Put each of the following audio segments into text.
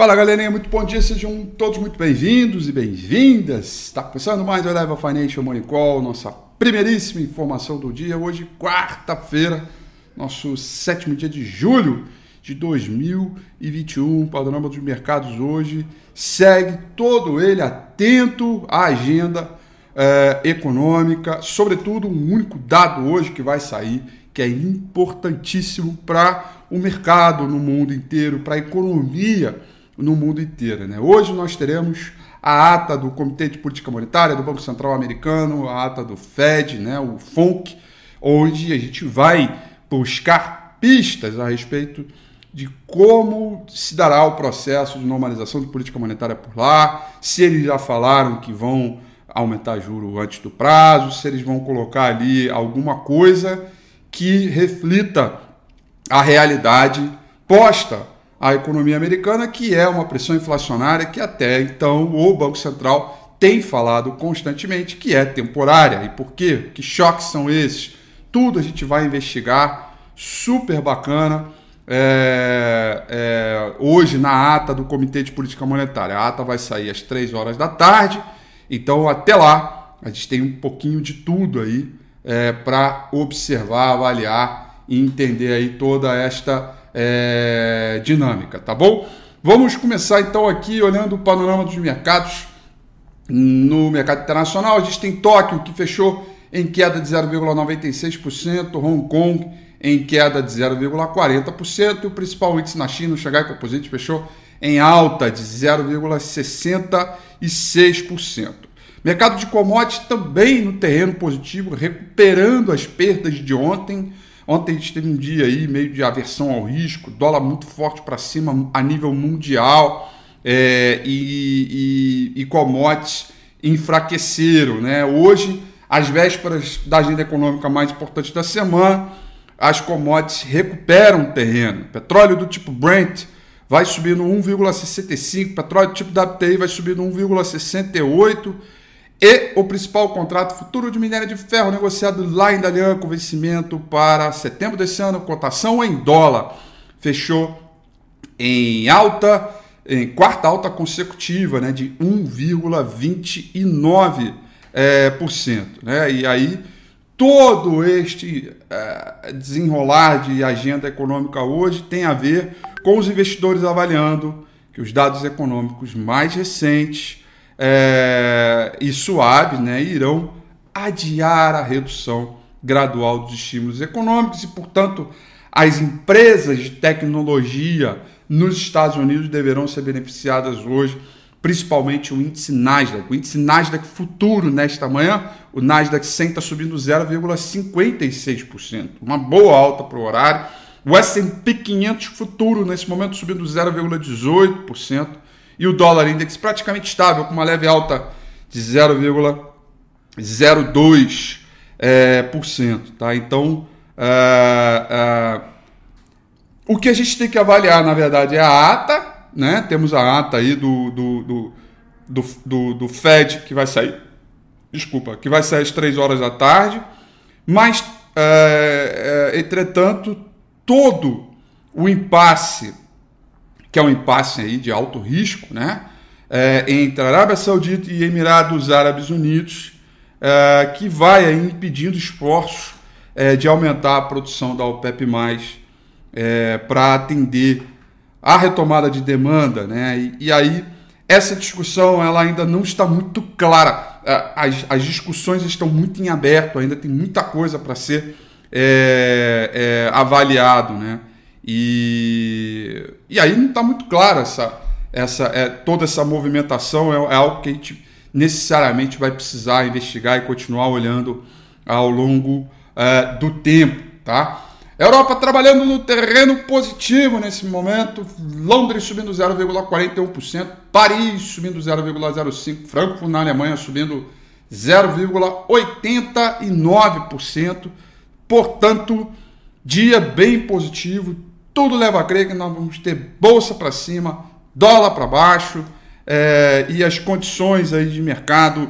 Fala galerinha, muito bom dia, sejam todos muito bem-vindos e bem-vindas. Está começando mais o Eleva Financial Money Call, nossa primeiríssima informação do dia, hoje, quarta-feira, nosso sétimo dia de julho de 2021. O panorama dos mercados hoje segue todo ele atento à agenda é, econômica, sobretudo um único dado hoje que vai sair, que é importantíssimo para o mercado no mundo inteiro, para a economia no mundo inteiro. Né? Hoje nós teremos a ata do Comitê de Política Monetária do Banco Central Americano, a ata do Fed, né, o FONC, onde a gente vai buscar pistas a respeito de como se dará o processo de normalização de política monetária por lá, se eles já falaram que vão aumentar juro antes do prazo, se eles vão colocar ali alguma coisa que reflita a realidade posta à economia americana, que é uma pressão inflacionária que até então o Banco Central tem falado constantemente que é temporária. E por quê? Que choques são esses? Tudo a gente vai investigar, super bacana. É, é, hoje na ata do Comitê de Política Monetária. A ata vai sair às 3 horas da tarde, então até lá a gente tem um pouquinho de tudo aí é, para observar, avaliar e entender aí toda esta é, dinâmica, tá bom? Vamos começar então aqui olhando o panorama dos mercados. No mercado internacional, a gente tem Tóquio que fechou em queda de 0,96%, Hong Kong em queda de 0,40% e o principal índice na China, o Shanghai Composite, fechou em alta de 0,66%. Mercado de commodities também no terreno positivo, recuperando as perdas de ontem. Ontem a gente teve um dia aí meio de aversão ao risco, dólar muito forte para cima a nível mundial é, e, e, e commodities enfraqueceram. Né? Hoje, às vésperas da agenda econômica mais importante da semana, as commodities recuperam terreno. Petróleo do tipo Brent vai subindo 1,65, petróleo do tipo WTI vai subindo 1,68 e o principal contrato futuro de minério de ferro negociado lá em Dalian com vencimento para setembro desse ano, cotação em dólar, fechou em alta, em quarta alta consecutiva, né, de 1,29%, é, por cento, né? E aí todo este uh, desenrolar de agenda econômica hoje tem a ver com os investidores avaliando que os dados econômicos mais recentes é, e suaves né, irão adiar a redução gradual dos estímulos econômicos e, portanto, as empresas de tecnologia nos Estados Unidos deverão ser beneficiadas hoje principalmente o índice Nasdaq. O índice Nasdaq futuro nesta manhã, o Nasdaq 100 está subindo 0,56%, uma boa alta para o horário. O S&P 500 futuro nesse momento subindo 0,18% e o dólar index praticamente estável com uma leve alta de 0,02%. É, por cento, tá? Então, é, é, o que a gente tem que avaliar, na verdade, é a ata né? Temos a ata aí do, do, do, do, do, do Fed que vai sair, desculpa, que vai sair às três horas da tarde, mas, entretanto, todo o impasse, que é um impasse aí de alto risco, né? É, entre a Arábia Saudita e Emirados Árabes Unidos, é, que vai aí impedindo esforços é, de aumentar a produção da OPEP+, é, para atender a retomada de demanda, né? E, e, aí essa discussão ela ainda não está muito clara. As, as discussões estão muito em aberto, ainda tem muita coisa para ser é, é, avaliado, né? E, e aí não está muito clara essa, essa, é, toda essa movimentação é, é algo que a gente necessariamente vai precisar investigar e continuar olhando ao longo é, do tempo, tá? Europa trabalhando no terreno positivo nesse momento. Londres subindo 0,41%. Paris subindo 0,05%. Frankfurt na Alemanha subindo 0,89%. Portanto, dia bem positivo. Tudo leva a crer que nós vamos ter bolsa para cima, dólar para baixo é, e as condições aí de mercado,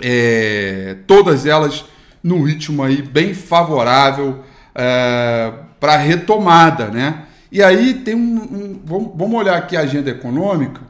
é, todas elas no ritmo aí bem favorável é, para retomada, né? E aí tem um. um vamos, vamos olhar aqui a agenda econômica.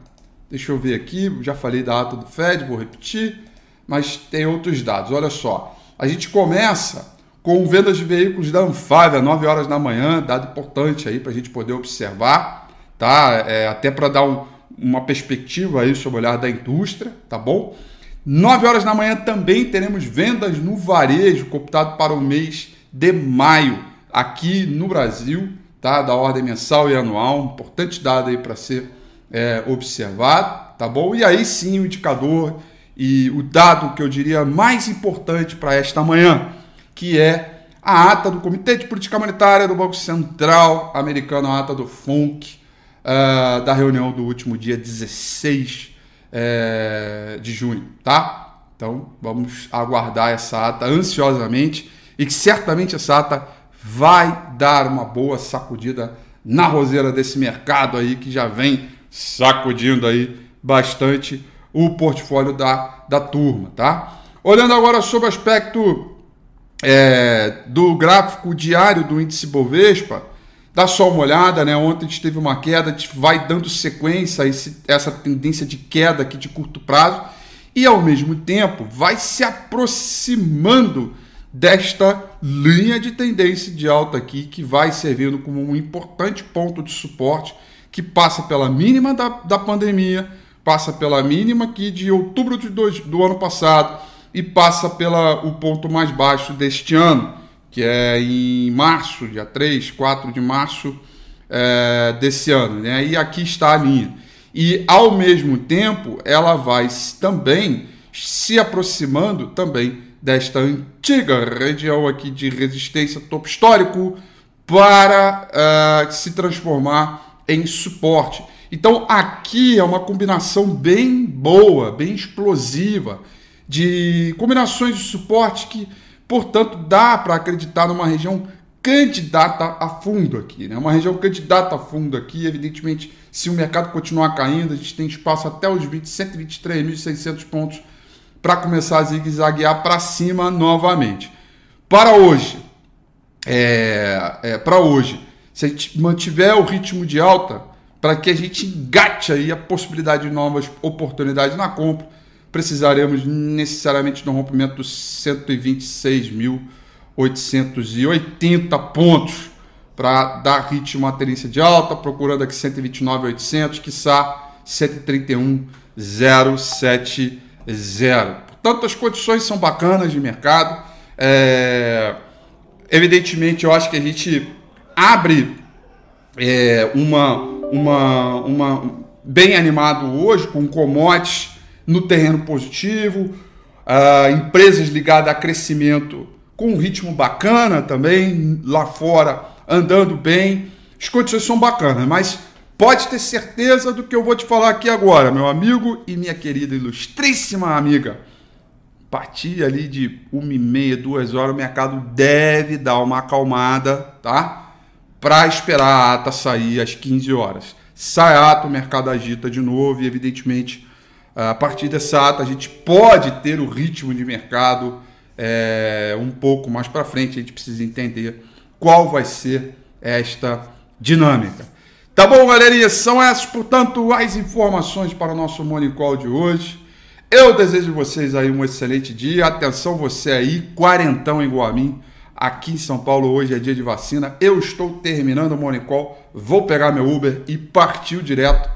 Deixa eu ver aqui, já falei da ata do Fed, vou repetir, mas tem outros dados. Olha só. A gente começa com vendas de veículos da Anfávia, 9 horas da manhã, dado importante aí para a gente poder observar, tá? É, até para dar um, uma perspectiva aí sobre o olhar da indústria, tá bom? 9 horas da manhã também teremos vendas no varejo, computado para o mês de maio, aqui no Brasil, tá? Da ordem mensal e anual, importante dado aí para ser é, observado, tá bom? E aí sim o indicador e o dado que eu diria mais importante para esta manhã, que é a ata do Comitê de Política Monetária do Banco Central americano, a ata do FONC, uh, da reunião do último dia 16 uh, de junho, tá? Então vamos aguardar essa ata ansiosamente e que certamente essa ata vai dar uma boa sacudida na roseira desse mercado aí que já vem sacudindo aí bastante o portfólio da, da turma, tá? Olhando agora sobre o aspecto é, do gráfico diário do índice Bovespa, dá só uma olhada, né? Ontem a gente teve uma queda, a gente vai dando sequência a esse, essa tendência de queda aqui de curto prazo e ao mesmo tempo vai se aproximando desta linha de tendência de alta aqui que vai servindo como um importante ponto de suporte que passa pela mínima da, da pandemia, passa pela mínima aqui de outubro de dois, do ano passado e passa pela o ponto mais baixo deste ano, que é em março, dia 3, 4 de março é, desse ano. Né? E aqui está a linha. E ao mesmo tempo, ela vai também se aproximando também desta antiga região aqui de resistência topo histórico para uh, se transformar em suporte. Então aqui é uma combinação bem boa, bem explosiva de combinações de suporte que, portanto, dá para acreditar numa região candidata a fundo aqui, né? Uma região candidata a fundo aqui, evidentemente, se o mercado continuar caindo, a gente tem espaço até os 20, 123.600 pontos para começar a zigue-zaguear para cima novamente. Para hoje, é, é, para hoje, se a gente mantiver o ritmo de alta, para que a gente engate aí a possibilidade de novas oportunidades na compra, precisaremos necessariamente do rompimento dos 126.880 pontos para dar ritmo à tendência de alta, procurando aqui 129.800, quiçá 131.070. Portanto, as condições são bacanas de mercado. É... Evidentemente, eu acho que a gente abre é, uma, uma, uma bem animado hoje com commodities no terreno positivo, uh, empresas ligadas a crescimento com um ritmo bacana também, lá fora andando bem. As condições são bacanas, mas pode ter certeza do que eu vou te falar aqui agora, meu amigo e minha querida ilustríssima amiga. A partir ali de uma e meia, duas horas, o mercado deve dar uma acalmada, tá? Para esperar a ata sair às 15 horas. Sai a ata, o mercado agita de novo e, evidentemente, a partir dessa ata, a gente pode ter o ritmo de mercado é, um pouco mais para frente. A gente precisa entender qual vai ser esta dinâmica. Tá bom, galerinha? São essas, portanto, as informações para o nosso Morning Call de hoje. Eu desejo vocês aí um excelente dia. Atenção, você aí, quarentão igual a mim. Aqui em São Paulo hoje é dia de vacina. Eu estou terminando o Morning Call. Vou pegar meu Uber e partiu direto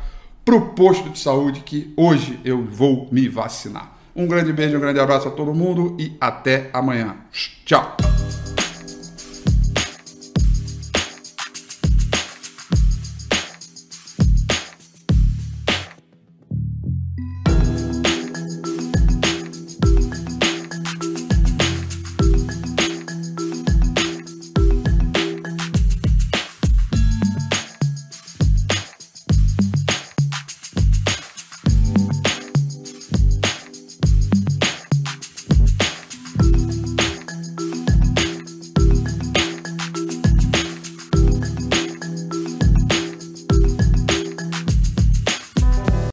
para o posto de saúde que hoje eu vou me vacinar. Um grande beijo, um grande abraço a todo mundo e até amanhã. Tchau!